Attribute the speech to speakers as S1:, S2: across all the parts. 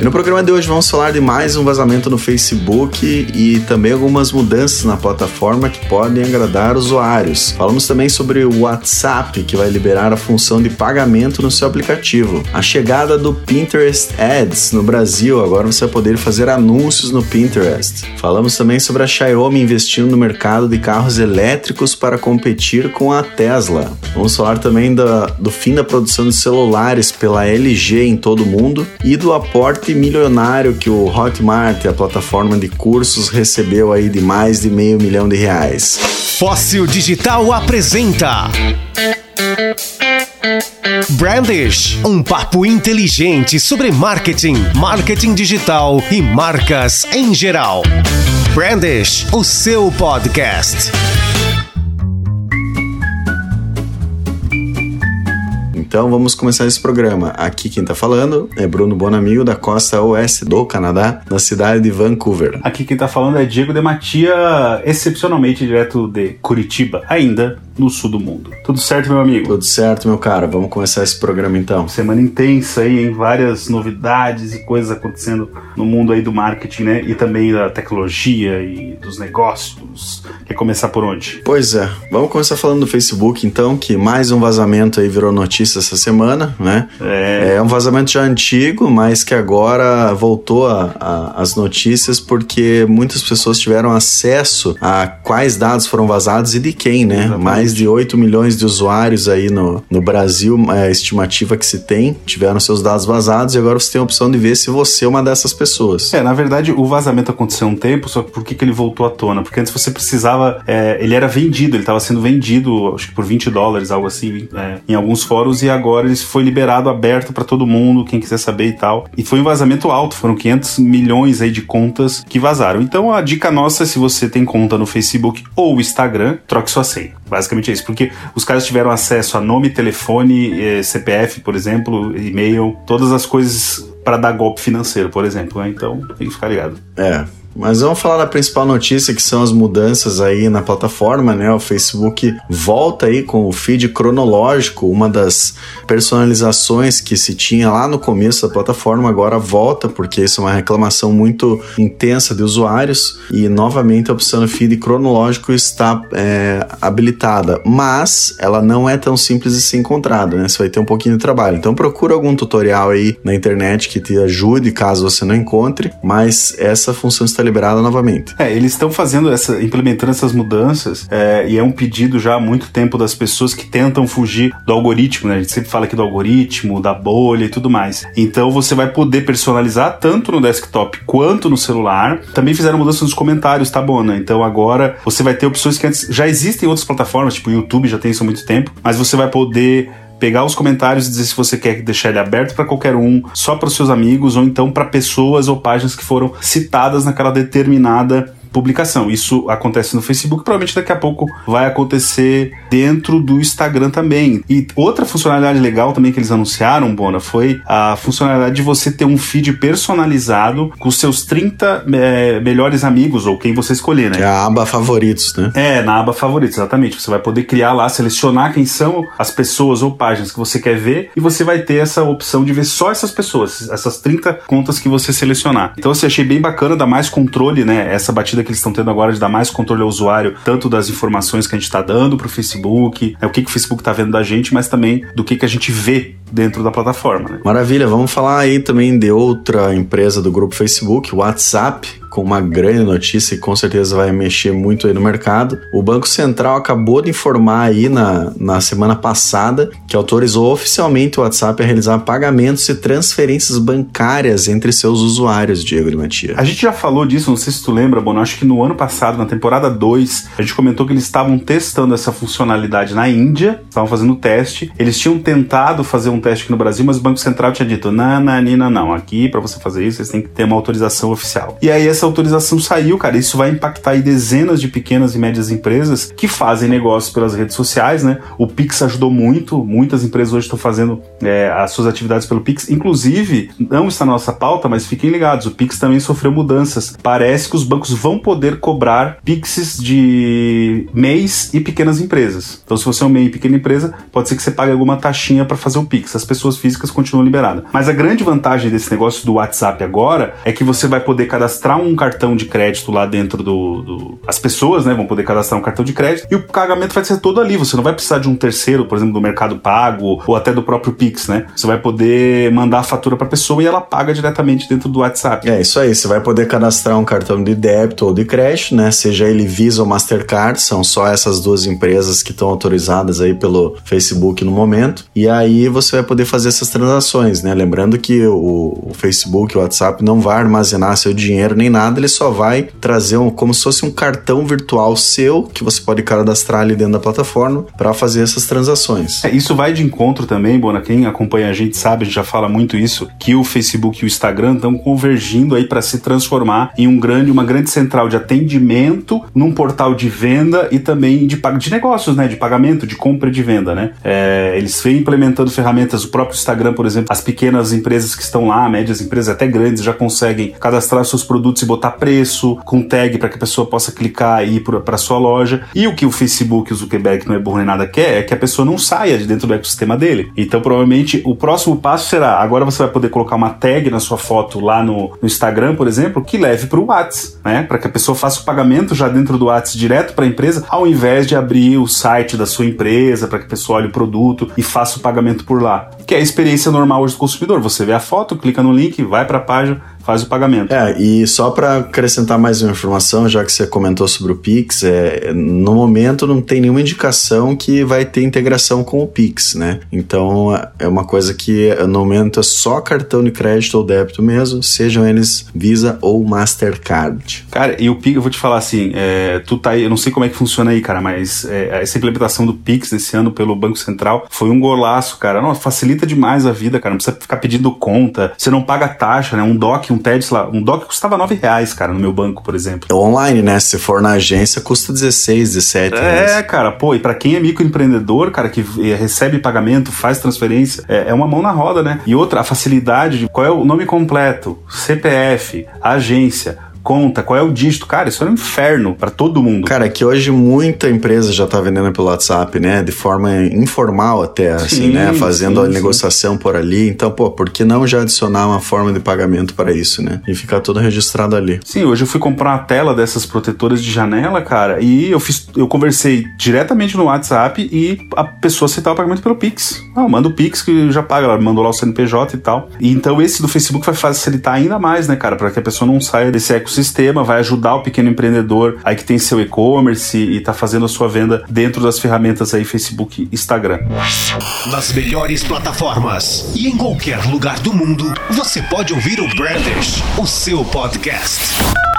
S1: E no programa de hoje vamos falar de mais um vazamento no Facebook e também algumas mudanças na plataforma que podem agradar usuários. Falamos também sobre o WhatsApp, que vai liberar a função de pagamento no seu aplicativo. A chegada do Pinterest Ads no Brasil, agora você vai poder fazer anúncios no Pinterest. Falamos também sobre a Xiaomi investindo no mercado de carros elétricos para competir com a Tesla. Vamos falar também da, do fim da produção de celulares pela LG em todo o mundo e do aporte milionário que o Hotmart, a plataforma de cursos, recebeu aí de mais de meio milhão de reais.
S2: Fóssil Digital apresenta. Brandish, um papo inteligente sobre marketing, marketing digital e marcas em geral. Brandish, o seu podcast.
S1: Então vamos começar esse programa. Aqui quem tá falando é Bruno Bonamil, da costa oeste do Canadá, na cidade de Vancouver.
S3: Aqui quem tá falando é Diego de Matia, excepcionalmente direto de Curitiba, ainda no sul do mundo. Tudo certo, meu amigo?
S1: Tudo certo, meu cara. Vamos começar esse programa então.
S3: Semana intensa aí, em várias novidades e coisas acontecendo no mundo aí do marketing, né? E também da tecnologia e dos negócios. Quer começar por onde?
S1: Pois é. Vamos começar falando do Facebook, então, que mais um vazamento aí virou notícia essa semana, né? É, é um vazamento já antigo, mas que agora voltou as notícias porque muitas pessoas tiveram acesso a quais dados foram vazados e de quem, né? Exatamente. Mais mais de 8 milhões de usuários aí no, no Brasil, é a estimativa que se tem, tiveram seus dados vazados e agora você tem a opção de ver se você é uma dessas pessoas.
S3: É, na verdade, o vazamento aconteceu um tempo, só que por que, que ele voltou à tona? Porque antes você precisava, é, ele era vendido, ele estava sendo vendido, acho que por 20 dólares, algo assim, é, em alguns fóruns, e agora ele foi liberado, aberto para todo mundo, quem quiser saber e tal. E foi um vazamento alto, foram 500 milhões aí de contas que vazaram. Então a dica nossa, se você tem conta no Facebook ou Instagram, troque sua senha. Basicamente é isso, porque os caras tiveram acesso a nome, telefone, eh, CPF, por exemplo, e-mail, todas as coisas para dar golpe financeiro, por exemplo. Né? Então tem que ficar ligado.
S1: É, mas vamos falar da principal notícia, que são as mudanças aí na plataforma, né? O Facebook volta aí com o feed cronológico, uma das personalizações que se tinha lá no começo da plataforma, agora volta, porque isso é uma reclamação muito intensa de usuários e novamente a opção feed cronológico está é, habilitada, mas ela não é tão simples de ser encontrada, né? Você vai ter um pouquinho de trabalho. Então procura algum tutorial aí na internet que te ajude caso você não encontre, mas essa função está liberada novamente.
S3: É, eles estão fazendo essa, implementando essas mudanças é, e é um pedido já há muito tempo das pessoas que tentam fugir do algoritmo, né? A gente sempre fala aqui do algoritmo, da bolha e tudo mais. Então você vai poder personalizar tanto no desktop quanto no celular. Também fizeram mudança nos comentários, tá bom, né? Então agora você vai ter opções que antes já existem em outras plataformas, tipo o YouTube já tem isso há muito tempo, mas você vai poder pegar os comentários e dizer se você quer deixar ele aberto para qualquer um, só para os seus amigos ou então para pessoas ou páginas que foram citadas naquela determinada publicação. Isso acontece no Facebook, provavelmente daqui a pouco vai acontecer dentro do Instagram também. E outra funcionalidade legal também que eles anunciaram, Bona, foi a funcionalidade de você ter um feed personalizado com seus 30 é, melhores amigos ou quem você escolher, né?
S1: Que é a aba favoritos, né?
S3: É, na aba favoritos, exatamente. Você vai poder criar lá, selecionar quem são as pessoas ou páginas que você quer ver e você vai ter essa opção de ver só essas pessoas, essas 30 contas que você selecionar. Então, assim, achei bem bacana, dar mais controle, né? Essa batida que eles estão tendo agora de dar mais controle ao usuário, tanto das informações que a gente está dando para o Facebook, né, o que, que o Facebook está vendo da gente, mas também do que, que a gente vê dentro da plataforma. Né?
S1: Maravilha, vamos falar aí também de outra empresa do grupo Facebook, WhatsApp com uma grande notícia que com certeza vai mexer muito aí no mercado. O Banco Central acabou de informar aí na, na semana passada que autorizou oficialmente o WhatsApp a realizar pagamentos e transferências bancárias entre seus usuários, Diego de Matia.
S3: A gente já falou disso, não sei se tu lembra, Bono, acho que no ano passado, na temporada 2, a gente comentou que eles estavam testando essa funcionalidade na Índia, estavam fazendo teste. Eles tinham tentado fazer um teste aqui no Brasil, mas o Banco Central tinha dito: não, não, não, não, aqui para você fazer isso, você tem que ter uma autorização oficial. E aí, essa autorização saiu, cara. Isso vai impactar aí dezenas de pequenas e médias empresas que fazem negócios pelas redes sociais, né? O Pix ajudou muito, muitas empresas hoje estão fazendo é, as suas atividades pelo Pix. Inclusive, não está na nossa pauta, mas fiquem ligados, o Pix também sofreu mudanças. Parece que os bancos vão poder cobrar Pixes de MEIs e pequenas empresas. Então, se você é um MEI e pequena empresa, pode ser que você pague alguma taxinha para fazer o Pix. As pessoas físicas continuam liberadas. Mas a grande vantagem desse negócio do WhatsApp agora é que você vai poder cadastrar um cartão de crédito lá dentro do, do. As pessoas, né, vão poder cadastrar um cartão de crédito e o pagamento vai ser todo ali. Você não vai precisar de um terceiro, por exemplo, do Mercado Pago ou até do próprio Pix, né? Você vai poder mandar a fatura para a pessoa e ela paga diretamente dentro do WhatsApp.
S1: É isso aí. Você vai poder cadastrar um cartão de débito ou de crédito, né? Seja ele Visa ou Mastercard, são só essas duas empresas que estão autorizadas aí pelo Facebook no momento. E aí você vai poder fazer essas transações, né? Lembrando que o, o Facebook, o WhatsApp não vai armazenar seu dinheiro nem nada, ele só vai trazer um, como se fosse um cartão virtual seu que você pode cadastrar ali dentro da plataforma para fazer essas transações.
S3: É, isso vai de encontro também, Bona. Quem acompanha a gente sabe, a gente já fala muito isso, que o Facebook e o Instagram estão convergindo aí para se transformar em um grande, uma grande central de atendimento, num portal de venda e também de, de negócios, né? De pagamento, de compra e de venda, né? É, eles vêm implementando ferramentas, o próprio Instagram, por exemplo, as pequenas empresas que estão lá, médias empresas até grandes, já conseguem cadastrar seus produtos e botar preço com tag para que a pessoa possa clicar e ir para sua loja. E o que o Facebook o Zuckerberg não é burro nem nada quer é que a pessoa não saia de dentro do ecossistema dele. Então, provavelmente, o próximo passo será: agora você vai poder colocar uma tag na sua foto lá no, no Instagram, por exemplo, que leve para o WhatsApp, né? Para que a pessoa faça o pagamento já dentro do WhatsApp direto para a empresa, ao invés de abrir o site da sua empresa para que a pessoa olhe o produto e faça o pagamento por lá. Que é a experiência normal hoje do consumidor. Você vê a foto, clica no link, vai para a página, faz o pagamento.
S1: É, e só para acrescentar mais uma informação, já que você comentou sobre o Pix, é, no momento não tem nenhuma indicação que vai ter integração com o Pix, né? Então é uma coisa que no momento é só cartão de crédito ou débito mesmo, sejam eles Visa ou Mastercard.
S3: Cara, e o Pix, eu vou te falar assim, é, tu tá aí, eu não sei como é que funciona aí, cara, mas é, essa implementação do Pix nesse ano pelo Banco Central foi um golaço, cara. Nossa, facilita demais a vida, cara. Não precisa ficar pedindo conta, você não paga taxa, né? Um DOC, um TED, sei lá, um DOC custava 9 reais, cara, no meu banco, por exemplo.
S1: É online, né? Se for na agência, custa 16, 17 reais.
S3: É, cara, pô, e pra quem é microempreendedor, cara, que recebe pagamento, faz transferência, é, é uma mão na roda, né? E outra, a facilidade de qual é o nome completo, CPF, agência, conta, qual é o dígito. Cara, isso é um inferno para todo mundo.
S1: Cara, que hoje muita empresa já tá vendendo pelo WhatsApp, né? De forma informal até, assim, sim, né? Fazendo sim, a negociação sim. por ali. Então, pô, por que não já adicionar uma forma de pagamento para isso, né? E ficar tudo registrado ali.
S3: Sim, hoje eu fui comprar uma tela dessas protetoras de janela, cara, e eu fiz, eu conversei diretamente no WhatsApp e a pessoa aceitava o pagamento pelo Pix. Ah, manda o Pix que já paga, ela mandou lá o CNPJ e tal. E então esse do Facebook vai facilitar ainda mais, né, cara, para que a pessoa não saia desse ecossistema ecossistema, vai ajudar o pequeno empreendedor aí que tem seu e-commerce e está fazendo a sua venda dentro das ferramentas aí Facebook e Instagram.
S2: Nas melhores plataformas e em qualquer lugar do mundo, você pode ouvir o Brandish, o seu podcast.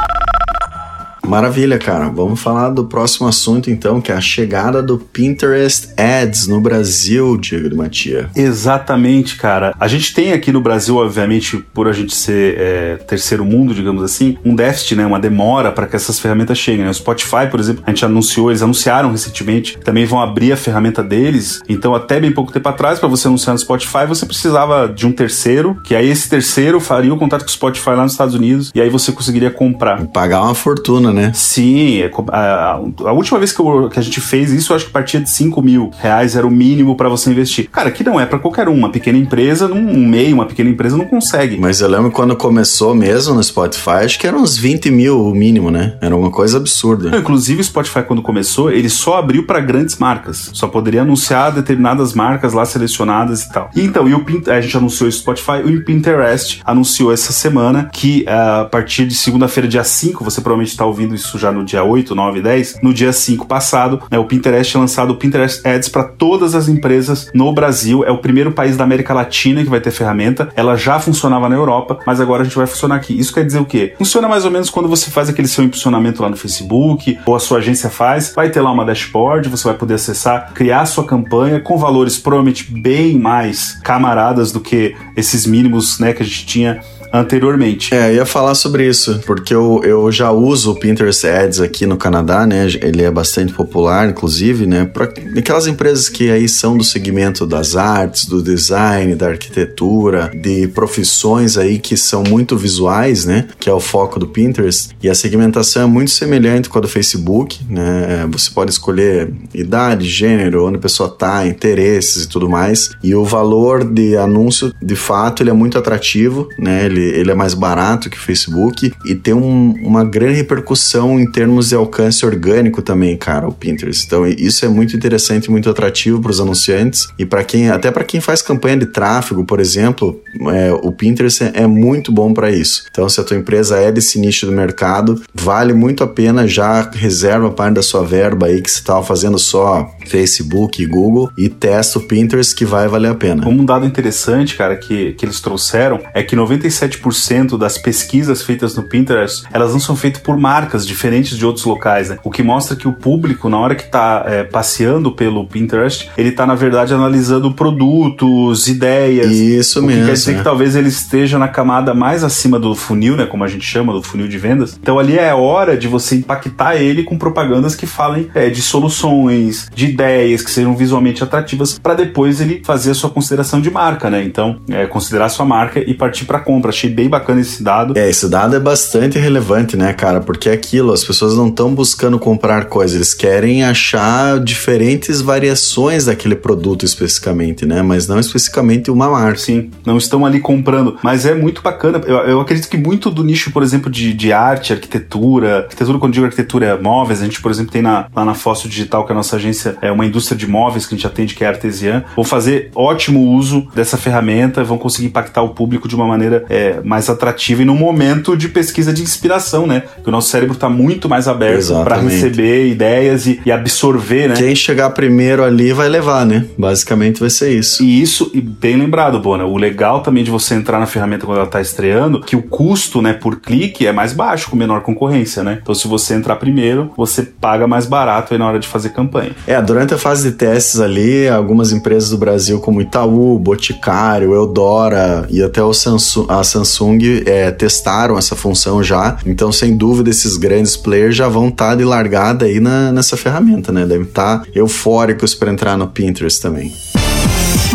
S1: Maravilha, cara. Vamos falar do próximo assunto então, que é a chegada do Pinterest Ads no Brasil, Diego de Matia.
S3: Exatamente, cara. A gente tem aqui no Brasil, obviamente, por a gente ser é, terceiro mundo, digamos assim, um déficit, né, uma demora para que essas ferramentas cheguem. Né? O Spotify, por exemplo, a gente anunciou, eles anunciaram recentemente, também vão abrir a ferramenta deles. Então, até bem pouco tempo atrás, para você anunciar no Spotify, você precisava de um terceiro, que aí esse terceiro faria o contato com o Spotify lá nos Estados Unidos e aí você conseguiria comprar.
S1: E pagar uma fortuna, né?
S3: Sim, é a, a, última vez que, eu, que, a gente fez isso, eu acho que partia de 5 mil reais era o mínimo para você investir. Cara, que não é para qualquer um. Uma pequena empresa, um meio, uma pequena empresa não consegue.
S1: Mas eu lembro quando começou mesmo no Spotify, acho que eram uns 20 mil o mínimo, né? Era uma coisa absurda.
S3: Não, inclusive, o Spotify, quando começou, ele só abriu para grandes marcas. Só poderia anunciar determinadas marcas lá selecionadas e tal. E então, e o, a gente anunciou no Spotify, o Pinterest anunciou essa semana que a partir de segunda-feira, dia 5, você provavelmente está ouvindo ouvindo isso já no dia 8, 9, 10, no dia 5 passado, né, o Pinterest é lançado o Pinterest Ads para todas as empresas no Brasil. É o primeiro país da América Latina que vai ter ferramenta. Ela já funcionava na Europa, mas agora a gente vai funcionar aqui. Isso quer dizer o quê? Funciona mais ou menos quando você faz aquele seu impulsionamento lá no Facebook, ou a sua agência faz, vai ter lá uma dashboard, você vai poder acessar, criar sua campanha com valores provavelmente bem mais camaradas do que esses mínimos né, que a gente tinha anteriormente.
S1: É, ia falar sobre isso, porque eu, eu já uso o Pinterest Ads aqui no Canadá, né? Ele é bastante popular, inclusive, né? Para aquelas empresas que aí são do segmento das artes, do design, da arquitetura, de profissões aí que são muito visuais, né? Que é o foco do Pinterest. E a segmentação é muito semelhante com a do Facebook, né? Você pode escolher idade, gênero, onde a pessoa tá, interesses e tudo mais. E o valor de anúncio, de fato, ele é muito atrativo, né? Ele ele, ele é mais barato que o Facebook e tem um, uma grande repercussão em termos de alcance orgânico também, cara, o Pinterest. Então isso é muito interessante e muito atrativo para os anunciantes e para quem, até para quem faz campanha de tráfego, por exemplo, é, o Pinterest é, é muito bom para isso. Então se a tua empresa é desse nicho do mercado, vale muito a pena já reserva parte da sua verba aí que você estava fazendo só Facebook e Google e testa o Pinterest que vai valer a pena.
S3: Um dado interessante, cara, que, que eles trouxeram é que 97 97% das pesquisas feitas no Pinterest, elas não são feitas por marcas diferentes de outros locais, né? O que mostra que o público, na hora que está é, passeando pelo Pinterest, ele está na verdade analisando produtos, ideias.
S1: Isso
S3: o
S1: mesmo.
S3: Que quer dizer é. que talvez ele esteja na camada mais acima do funil, né? Como a gente chama, do funil de vendas. Então ali é hora de você impactar ele com propagandas que falem é, de soluções, de ideias que sejam visualmente atrativas, para depois ele fazer a sua consideração de marca, né? Então, é, considerar sua marca e partir para compra achei bem bacana esse dado.
S1: É, esse dado é bastante relevante, né, cara? Porque é aquilo, as pessoas não estão buscando comprar coisas, eles querem achar diferentes variações daquele produto especificamente, né? Mas não especificamente uma marca.
S3: Sim, não estão ali comprando. Mas é muito bacana. Eu, eu acredito que muito do nicho, por exemplo, de, de arte, arquitetura, arquitetura, quando digo arquitetura, é móveis, a gente, por exemplo, tem na, lá na Fóssil Digital, que é a nossa agência, é uma indústria de móveis que a gente atende, que é artesian, vão fazer ótimo uso dessa ferramenta, vão conseguir impactar o público de uma maneira é, mais atrativa e num momento de pesquisa de inspiração, né? Que o nosso cérebro está muito mais aberto para receber ideias e, e, absorver, né?
S1: Quem chegar primeiro ali vai levar, né? Basicamente vai ser isso.
S3: E isso, e bem lembrado, Bona, o legal também de você entrar na ferramenta quando ela está estreando, que o custo, né, por clique é mais baixo, com menor concorrência, né? Então se você entrar primeiro, você paga mais barato aí na hora de fazer campanha.
S1: É, durante a fase de testes ali, algumas empresas do Brasil como Itaú, Boticário, Eudora e até o Samsung, a Samsung Samsung é, testaram essa função já, então sem dúvida esses grandes players já vão estar tá de largada aí na, nessa ferramenta, né? Devem estar tá eufóricos para entrar no Pinterest também.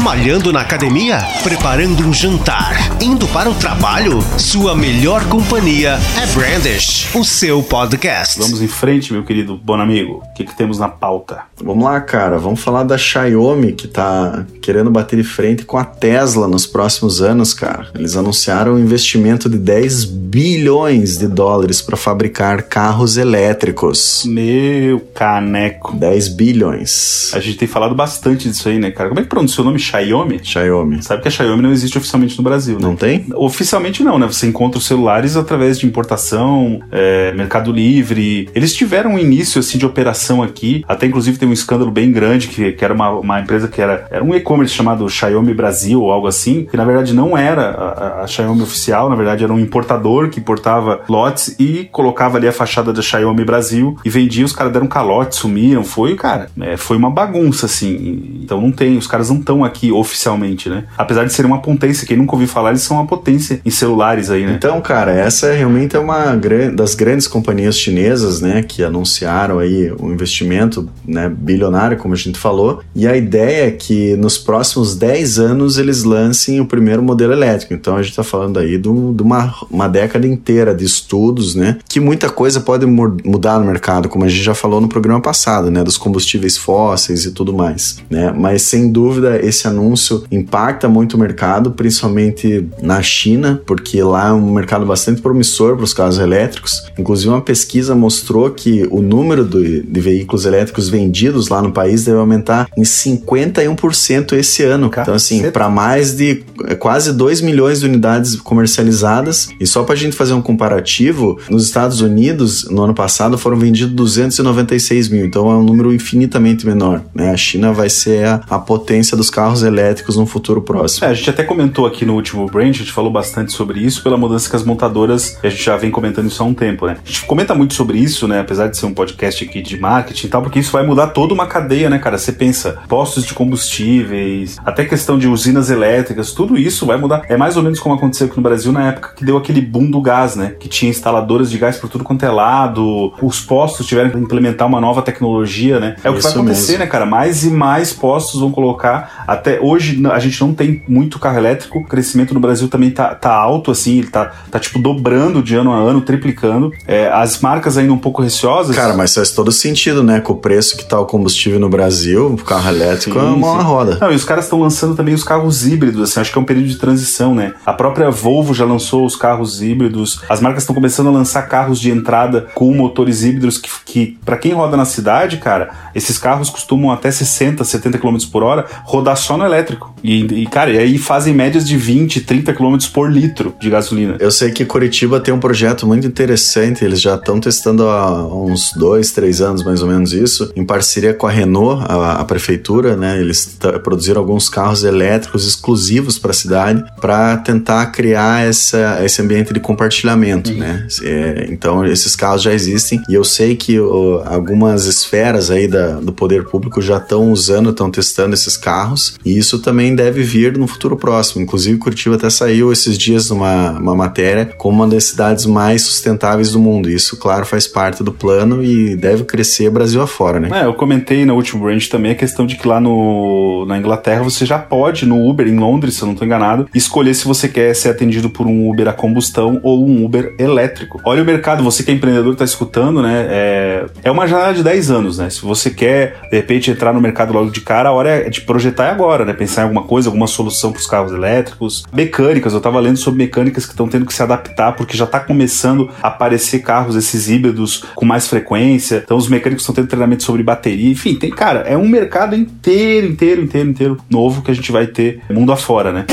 S2: Malhando na academia? Preparando um jantar? Indo para o trabalho? Sua melhor companhia é Brandish, o seu podcast.
S3: Vamos em frente, meu querido bom amigo. O que, que temos na pauta?
S1: Vamos lá, cara. Vamos falar da Xiaomi, que tá querendo bater de frente com a Tesla nos próximos anos, cara. Eles anunciaram um investimento de 10 bilhões de dólares para fabricar carros elétricos.
S3: Meu caneco.
S1: 10 bilhões.
S3: A gente tem falado bastante disso aí, né, cara? Como é que pronuncia o nome Xiaomi?
S1: Xiaomi.
S3: Sabe que a Xiaomi não existe oficialmente no Brasil, né?
S1: Não tem?
S3: Oficialmente não, né? Você encontra os celulares através de importação, é, Mercado Livre. Eles tiveram um início, assim, de operação aqui. Até, inclusive, tem um escândalo bem grande, que, que era uma, uma empresa que era, era um e-commerce chamado Xiaomi Brasil ou algo assim, que na verdade não era a, a Xiaomi oficial, na verdade era um importador que importava lotes e colocava ali a fachada da Xiaomi Brasil e vendia, os caras deram calote, sumiam. Foi, cara, é, foi uma bagunça, assim. Então não tem, os caras não estão aqui aqui oficialmente, né? Apesar de ser uma potência, quem nunca ouviu falar, eles são uma potência em celulares aí, né?
S1: Então, cara, essa realmente é uma das grandes companhias chinesas, né, que anunciaram aí um investimento, né, bilionário, como a gente falou, e a ideia é que nos próximos 10 anos eles lancem o primeiro modelo elétrico. Então a gente tá falando aí de, uma, uma década inteira de estudos, né, que muita coisa pode mudar no mercado, como a gente já falou no programa passado, né, dos combustíveis fósseis e tudo mais, né? Mas sem dúvida esse esse anúncio impacta muito o mercado, principalmente na China, porque lá é um mercado bastante promissor para os carros elétricos. Inclusive, uma pesquisa mostrou que o número de, de veículos elétricos vendidos lá no país deve aumentar em 51% esse ano. Então, assim, para mais de é, quase 2 milhões de unidades comercializadas. E só para a gente fazer um comparativo, nos Estados Unidos, no ano passado, foram vendidos 296 mil. Então, é um número infinitamente menor. Né? A China vai ser a, a potência dos carros elétricos no futuro próximo.
S3: É, a gente até comentou aqui no último Brand, a gente falou bastante sobre isso, pela mudança que as montadoras, a gente já vem comentando isso há um tempo, né? A gente comenta muito sobre isso, né? Apesar de ser um podcast aqui de marketing e tal, porque isso vai mudar toda uma cadeia, né, cara? Você pensa, postos de combustíveis, até questão de usinas elétricas, tudo isso vai mudar. É mais ou menos como aconteceu aqui no Brasil na época que deu aquele boom do gás, né? Que tinha instaladoras de gás por tudo quanto é lado, os postos tiveram que implementar uma nova tecnologia, né? É o que vai acontecer, mesmo. né, cara? Mais e mais postos vão colocar. Até hoje a gente não tem muito carro elétrico, o crescimento no Brasil também tá, tá alto, assim, ele tá, tá tipo dobrando de ano a ano, triplicando. É, as marcas ainda um pouco receosas.
S1: Cara, mas faz todo sentido, né? Com o preço que tá o combustível no Brasil, o carro elétrico sim, é uma sim. roda.
S3: Não, e os caras estão lançando também os carros híbridos, assim, acho que é um período de transição, né? A própria Volvo já lançou os carros híbridos, as marcas estão começando a lançar carros de entrada com motores híbridos que, que para quem roda na cidade, cara, esses carros costumam até 60, 70 km por hora rodar só no elétrico. E, e, cara, e aí fazem médias de 20, 30 km por litro de gasolina.
S1: Eu sei que Curitiba tem um projeto muito interessante, eles já estão testando há uns dois, três anos mais ou menos isso, em parceria com a Renault, a, a prefeitura, né? Eles produziram alguns carros elétricos exclusivos para a cidade para tentar criar essa, esse ambiente de compartilhamento, uhum. né? É, então esses carros já existem e eu sei que algumas esferas aí da, do poder público já estão usando, estão testando esses carros e isso também deve vir no futuro próximo. Inclusive Curitiba até saiu esses dias numa uma matéria como uma das cidades mais sustentáveis do mundo. Isso, claro, faz parte do plano e deve crescer Brasil afora, né?
S3: É, eu comentei no último range também a questão de que lá no, na Inglaterra você já pode, no Uber, em Londres, se eu não estou enganado, escolher se você quer ser atendido por um Uber a combustão ou um Uber elétrico. Olha o mercado, você que é empreendedor está escutando, né? É, é uma janela de 10 anos, né? Se você quer, de repente, entrar no mercado logo de cara, a hora é de projetar é agora, né? Pensar em alguma coisa, alguma solução para os carros elétricos. Mecânicas, eu estava lendo sobre mecânicas que estão tendo que se adaptar porque já está começando a aparecer carros, esses híbridos com mais frequência. Então os mecânicos estão tendo treinamento sobre bateria. Enfim, tem, cara, é um mercado inteiro, inteiro, inteiro, inteiro novo que a gente vai ter mundo afora, né?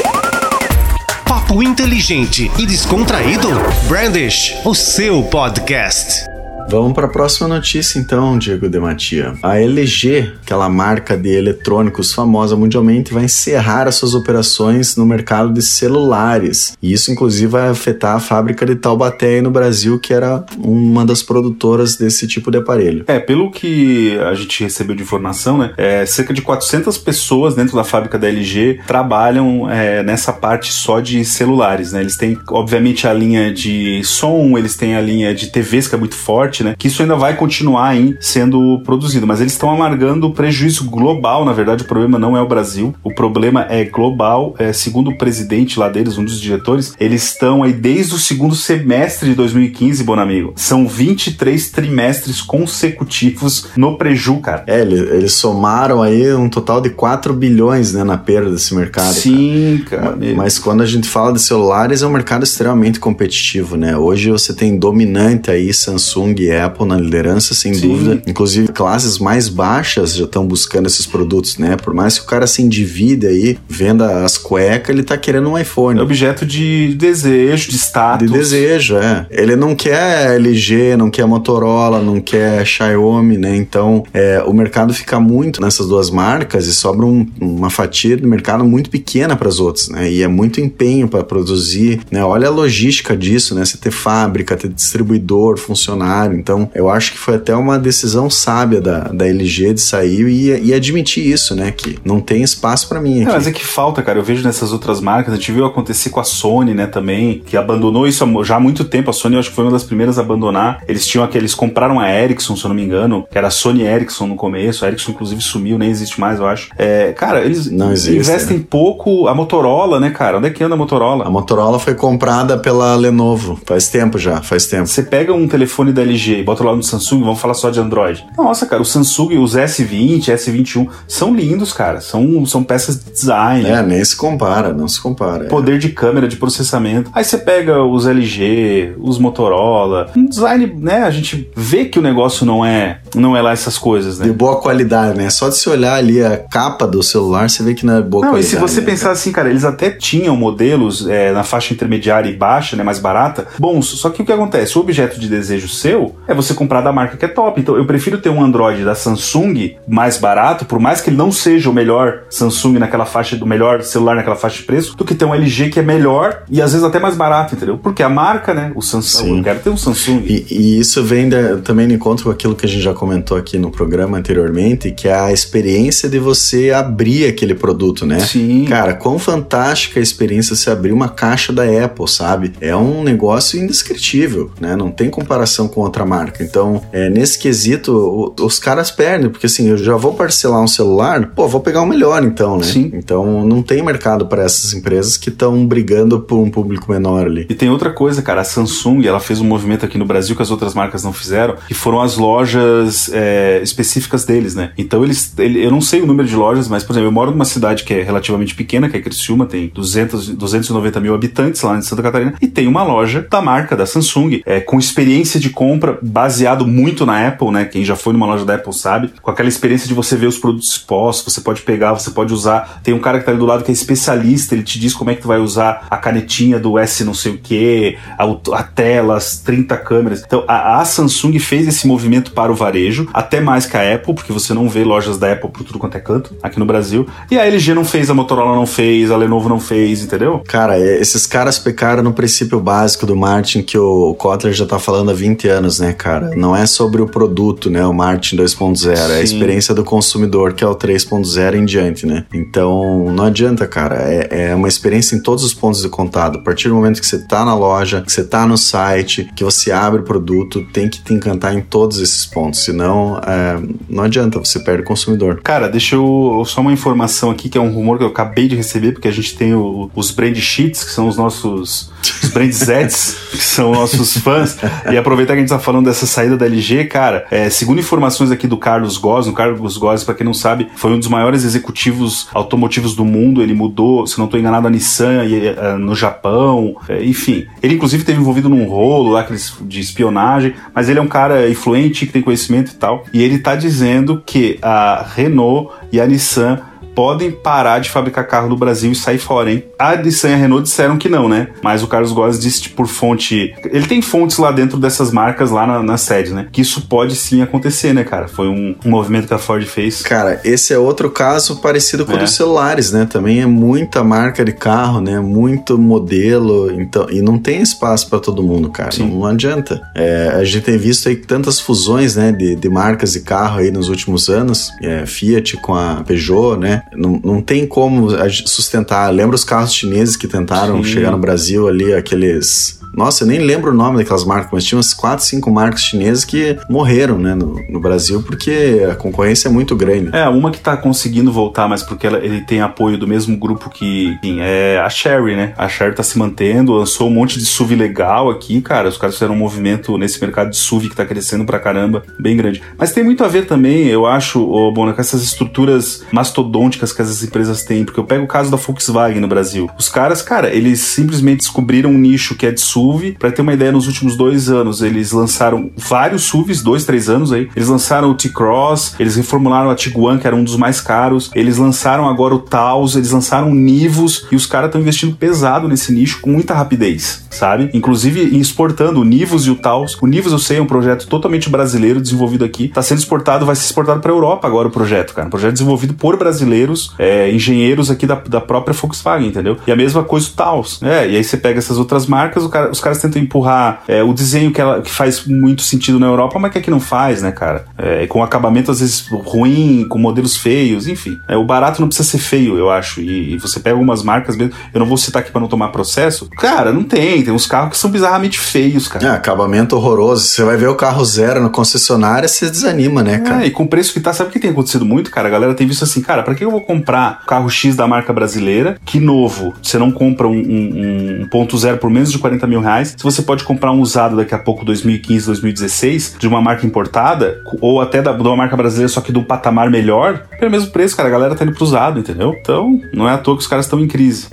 S2: Papo inteligente e descontraído? Brandish, o seu podcast.
S1: Vamos para a próxima notícia então, Diego Dematia. A LG, aquela marca de eletrônicos famosa mundialmente, vai encerrar as suas operações no mercado de celulares. E isso inclusive vai afetar a fábrica de Taubaté no Brasil, que era uma das produtoras desse tipo de aparelho.
S3: É, pelo que a gente recebeu de informação, né, é, cerca de 400 pessoas dentro da fábrica da LG trabalham é, nessa parte só de celulares, né? Eles têm, obviamente, a linha de som, eles têm a linha de TVs que é muito forte, né? Que isso ainda vai continuar hein, sendo produzido, mas eles estão amargando prejuízo global. Na verdade, o problema não é o Brasil, o problema é global. É, segundo o presidente lá deles, um dos diretores, eles estão aí desde o segundo semestre de 2015, bom amigo. São 23 trimestres consecutivos no preju, cara.
S1: É, eles somaram aí um total de 4 bilhões né, na perda desse mercado.
S3: Sim, cara.
S1: cara. Mas quando a gente fala de celulares, é um mercado extremamente competitivo, né? Hoje você tem dominante aí Samsung e Apple na liderança, sem Sim. dúvida. Inclusive, classes mais baixas já estão buscando esses produtos, né? Por mais que o cara se endivide aí, venda as cuecas, ele tá querendo um iPhone.
S3: É objeto de desejo, de status.
S1: De desejo, é. Ele não quer LG, não quer Motorola, não quer Xiaomi, né? Então, é, o mercado fica muito nessas duas marcas e sobra um, uma fatia do mercado muito pequena para as outras, né? E é muito empenho para produzir, né? Olha a logística disso, né? Você ter fábrica, ter distribuidor, funcionário, então, eu acho que foi até uma decisão sábia da, da LG de sair e, e admitir isso, né? Que não tem espaço para mim.
S3: Aqui. É, mas é que falta, cara. Eu vejo nessas outras marcas, a gente viu acontecer com a Sony, né, também, que abandonou isso já há muito tempo. A Sony, eu acho que foi uma das primeiras a abandonar. Eles tinham aqueles, compraram a Ericsson, se eu não me engano, que era a Sony Ericsson no começo. A Ericsson, inclusive, sumiu, nem existe mais, eu acho. É, cara, eles não existe, investem né? pouco. A Motorola, né, cara? Onde é que anda a Motorola?
S1: A Motorola foi comprada pela Lenovo. Faz tempo já, faz tempo.
S3: Você pega um telefone da LG LG e bota lá no Samsung, vamos falar só de Android. Nossa, cara, o Samsung, os S20, S21 são lindos, cara. São, são peças de design.
S1: É, nem se compara, não se compara.
S3: Poder de câmera, de processamento. Aí você pega os LG, os Motorola. Um design, né? A gente vê que o negócio não é, não é lá essas coisas, né?
S1: De boa qualidade, né? Só de se olhar ali a capa do celular, você vê que não é boa
S3: não,
S1: qualidade.
S3: E se você
S1: né,
S3: pensar assim, cara, eles até tinham modelos é, na faixa intermediária e baixa, né? Mais barata, bons. Só que o que acontece? O objeto de desejo seu é você comprar da marca que é top. Então eu prefiro ter um Android da Samsung mais barato, por mais que ele não seja o melhor Samsung naquela faixa, do melhor celular naquela faixa de preço, do que ter um LG que é melhor e às vezes até mais barato, entendeu? Porque a marca, né? O Samsung,
S1: Sim.
S3: eu quero ter um Samsung.
S1: E, e isso vem da- também de encontro com aquilo que a gente já comentou aqui no programa anteriormente, que é a experiência de você abrir aquele produto, né?
S3: Sim.
S1: Cara, quão fantástica a experiência você abrir uma caixa da Apple, sabe? É um negócio indescritível, né? Não tem comparação com outra marca. Então, é, nesse quesito, os caras perdem, porque assim, eu já vou parcelar um celular, pô, vou pegar o melhor então, né?
S3: Sim.
S1: Então, não tem mercado para essas empresas que estão brigando por um público menor ali.
S3: E tem outra coisa, cara, a Samsung, ela fez um movimento aqui no Brasil que as outras marcas não fizeram, que foram as lojas é, específicas deles, né? Então eles, ele- eu não sei o número de lojas, mas, por exemplo, eu moro numa cidade que é relativamente pequena, que é Criciúma, tem 200, 290 mil habitantes lá em Santa Catarina, e tem uma loja da marca, da Samsung, é, com experiência de compra baseado muito na Apple, né? Quem já foi numa loja da Apple sabe, com aquela experiência de você ver os produtos expostos, você pode pegar, você pode usar. Tem um cara que tá ali do lado que é especialista, ele te diz como é que tu vai usar a canetinha do S não sei o que, a, a tela, as 30 câmeras. Então a, a Samsung fez esse movimento para o varejo, até mais que a Apple, porque você não vê lojas da Apple por tudo quanto é canto aqui no Brasil. E a LG não fez, a Motorola não fez, a Lenovo não fez, entendeu?
S1: Cara, é, esses caras pecaram no princípio básico do marketing que o Kotler já tá falando há 20 anos, né, cara? Não é sobre o produto, né, o marketing 2.0, é a experiência do consumidor, que é o 3.0 em diante, né? Então, não adianta, cara, é, é uma experiência em todos os pontos de contato. A partir do momento que você tá na loja, que você tá no site, que você abre o produto, tem que te encantar em todos esses pontos, senão é, não adianta, você perde o consumidor.
S3: Cara, deixa eu só uma informação aqui que é um rumor que eu acabei de receber, porque a gente tem o- os brand sheets, que são os nossos os brand zets, que são nossos fãs. E aproveitar que a gente tá falando dessa saída da LG, cara, é, segundo informações aqui do Carlos Goz, o Carlos Goz, pra quem não sabe, foi um dos maiores executivos automotivos do mundo. Ele mudou, se não tô enganado, a Nissan eh, no Japão, é, enfim. Ele inclusive teve envolvido num rolo lá de espionagem, mas ele é um cara influente que tem conhecimento e tal. E ele tá dizendo que a Renault e a Nissan podem parar de fabricar carro no Brasil e sair fora, hein? A Nissan e a Renault disseram que não, né? Mas o Carlos Góes disse por fonte. Ele tem fontes lá dentro dessas marcas lá na, na sede, né? Que isso pode sim acontecer, né, cara? Foi um, um movimento que a Ford fez.
S1: Cara, esse é outro caso parecido com o
S3: É.
S1: dos celulares, né? Também é muita marca de carro, né? Muito modelo, então e não tem espaço para todo mundo, cara.
S3: Sim.
S1: Não, não adianta. É, a gente tem visto aí tantas fusões, né? De, de marcas de carro aí nos últimos anos, é, Fiat com a Peugeot, né? Não, não tem como sustentar. Lembra os carros chineses que tentaram
S3: Sim.
S1: chegar no Brasil ali, aqueles nossa, eu nem lembro o nome daquelas marcas, mas tinha umas 4, 5 marcas chinesas que morreram, né, no, no Brasil, porque a concorrência é muito grande.
S3: É, uma que tá conseguindo voltar, mas porque ela- ele tem apoio do mesmo grupo que enfim, é a Sherry, né? A Sherry tá se mantendo, lançou um monte de SUV legal aqui, cara. Os caras fizeram um movimento nesse mercado de SUV que tá crescendo pra caramba, bem grande. Mas tem muito a ver também, eu acho, ô, Bona, com essas estruturas mastodônticas que essas empresas têm, porque eu pego o caso da Volkswagen no Brasil. Os caras, cara, eles simplesmente descobriram um nicho que é de SUV. Pra ter uma ideia, nos últimos dois anos, eles lançaram vários SUVs, dois, três anos aí. Eles lançaram o T-Cross, eles reformularam a Tiguan, que era um dos mais caros. Eles lançaram agora o Taos, eles lançaram o Nivus. E os caras estão investindo pesado nesse nicho com muita rapidez, sabe? Inclusive exportando o Nivus e o Taos. O Nivus, eu sei, é um projeto totalmente brasileiro, desenvolvido aqui. Tá sendo exportado, vai ser exportado pra Europa agora o projeto, cara. Um projeto desenvolvido por brasileiros, é, engenheiros aqui da, da própria Volkswagen, entendeu? E a mesma coisa o Taos. É, e aí você pega essas outras marcas, o cara- os caras tentam empurrar é, o desenho que, ela, que faz muito sentido na Europa, mas que aqui não faz, né, cara? É, com acabamento às vezes ruim, com modelos feios, enfim. É, o barato não precisa ser feio, eu acho. E, e você pega algumas marcas mesmo, eu não vou citar aqui pra não tomar processo. Cara, não tem. Tem uns carros que são bizarramente feios, cara.
S1: É, acabamento horroroso. Você vai ver o carro zero no concessionária, você desanima, né, cara?
S3: É, e com o preço que tá, sabe o que tem acontecido muito, cara? A galera tem visto assim, cara, pra que eu vou comprar carro X da marca brasileira, que novo, você não compra um, um, um ponto zero por menos de 40 mil reais. Se você pode comprar um usado daqui a pouco, 2015, 2016, de uma marca importada, ou até da, de uma marca brasileira, só que de um patamar melhor, pelo mesmo preço, cara, a galera tá indo pro usado, entendeu? Então, não é à toa que os caras estão em crise.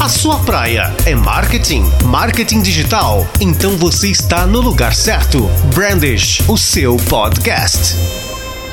S2: A sua praia é marketing, marketing digital. Então você está no lugar certo. Brandish, o seu podcast.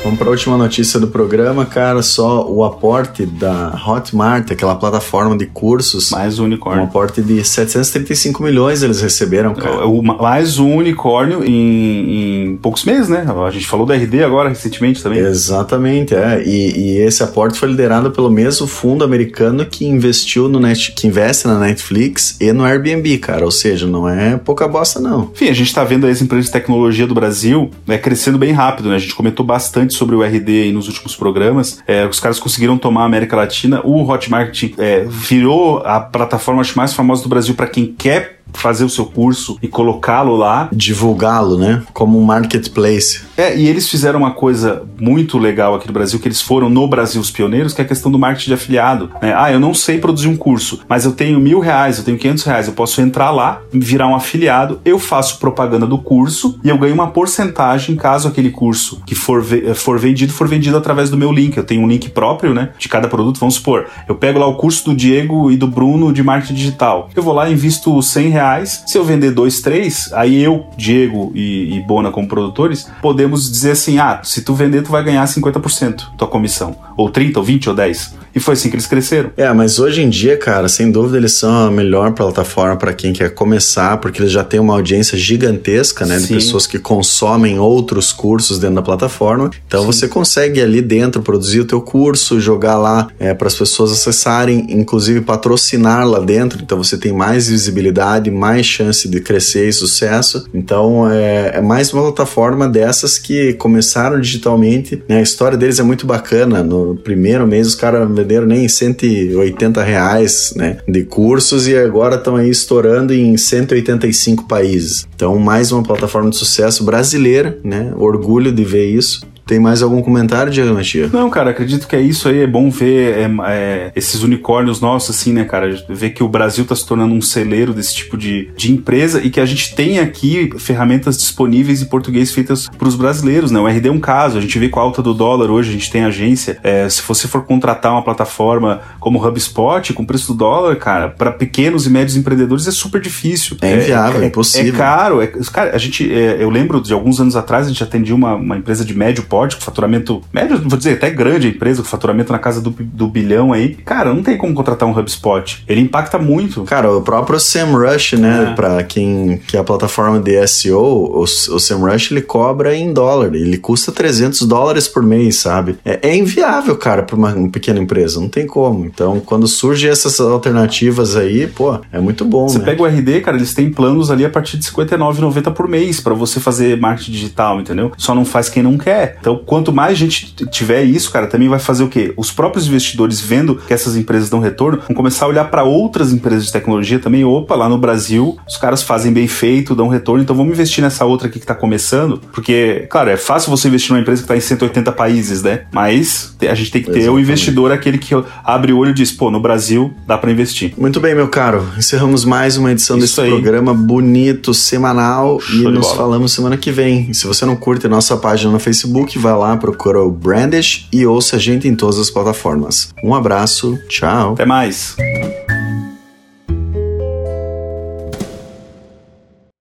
S1: Vamos para a última notícia do programa, cara. Só o aporte da Hotmart, aquela plataforma de cursos.
S3: Mais um unicórnio.
S1: Um aporte de 735 milhões eles receberam, cara.
S3: O, mais um unicórnio em, em, poucos meses, né? A gente falou da RD agora recentemente também.
S1: Exatamente, é. E, e, esse aporte foi liderado pelo mesmo fundo americano que investiu no Net, que investe na Netflix e no Airbnb, cara. Ou seja, não é pouca bosta, não.
S3: Enfim, a gente está vendo as empresas de tecnologia do Brasil né, crescendo bem rápido, né? A gente comentou bastante sobre o RD nos últimos programas. É, os caras conseguiram tomar a América Latina. O Hotmart é, virou a plataforma mais famosa do Brasil para quem quer fazer o seu curso e colocá-lo lá.
S1: Divulgá-lo, né? Como um marketplace.
S3: É, e eles fizeram uma coisa muito legal aqui no Brasil, que eles foram no Brasil os pioneiros, que é a questão do marketing de afiliado. Né? Ah, eu não sei produzir um curso, mas eu tenho mil reais, eu tenho quinhentos reais, eu posso entrar lá, virar um afiliado, eu faço propaganda do curso e eu ganho uma porcentagem caso aquele curso que for, for vendido, for vendido através do meu link. Eu tenho um link próprio, né, de cada produto. Vamos supor, eu pego lá o curso do Diego e do Bruno de marketing digital. Eu vou lá e invisto 100 reais. Se eu vender dois, três, aí eu, Diego e, e Bona como produtores, podemos dizer assim: ah, se tu vender, tu vai ganhar 50% tua comissão. Ou 30, ou 20, ou 10. E foi assim que eles cresceram.
S1: É, mas hoje em dia, cara, sem dúvida eles são a melhor plataforma para quem quer começar, porque eles já têm uma audiência gigantesca, né, Sim. de pessoas que consomem outros cursos dentro da plataforma. Então Sim. você consegue ali dentro produzir o teu curso, jogar lá é, para as pessoas acessarem, inclusive patrocinar lá dentro. Então você tem mais visibilidade, mais chance de crescer e sucesso. Então é, é mais uma plataforma dessas que começaram digitalmente. Né? A história deles é muito bacana. No primeiro mês os caras venderam nem 180 reais né, de cursos e agora estão aí estourando em 185 países. Então, mais uma plataforma de sucesso brasileira, né? Orgulho de ver isso. Tem mais algum comentário, Diego Matias?
S3: Não, cara, acredito que é isso aí. É bom ver é, é, esses unicórnios nossos, assim, né, cara? Ver que o Brasil tá se tornando um celeiro desse tipo de, de empresa e que a gente tem aqui ferramentas disponíveis em português feitas para os brasileiros, né? O RD é um caso. A gente vê com a alta do dólar hoje, a gente tem agência. É, se você for contratar uma plataforma como o HubSpot, com o preço do dólar, cara, para pequenos e médios empreendedores é super difícil.
S1: É inviável, é, é impossível.
S3: É caro. É, cara, a gente, é, eu lembro de alguns anos atrás, a gente atendia uma, uma empresa de médio porte, com faturamento médio, vou dizer, até grande a empresa, com faturamento na casa do, do bilhão aí. Cara, não tem como contratar um HubSpot. Ele impacta muito.
S1: Cara, o próprio SEMrush, né, é. pra quem que é a plataforma de SEO, o, o SEMrush ele cobra em dólar, ele custa 300 dólares por mês, sabe? É, é inviável, cara, pra uma, uma, pequena empresa, não tem como. Então, quando surgem essas alternativas aí, pô, é muito bom,
S3: Você
S1: né?
S3: pega o RD, cara, eles têm planos ali a partir de R$ 59,90 por mês para você fazer marketing digital, entendeu? Só não faz quem não quer. Então, quanto mais gente tiver isso, cara, também vai fazer o quê? Os próprios investidores vendo que essas empresas dão retorno, vão começar a olhar para outras empresas de tecnologia também. Opa, lá no Brasil, os caras fazem bem feito, dão retorno, então vamos investir nessa outra aqui que tá começando, porque, claro, é fácil você investir numa empresa que tá em 180 países, né? Mas a gente tem que ter Exatamente. o investidor, aquele que abre o olho e diz, pô, no Brasil dá para investir.
S1: Muito bem, meu caro. Encerramos mais uma edição isso desse aí. programa bonito, semanal, Show e nos bola. falamos semana que vem. E se você não curte nossa página no Facebook, vai lá, procura o Brandish e ouça a gente em todas as plataformas. Um abraço, tchau.
S3: Até mais.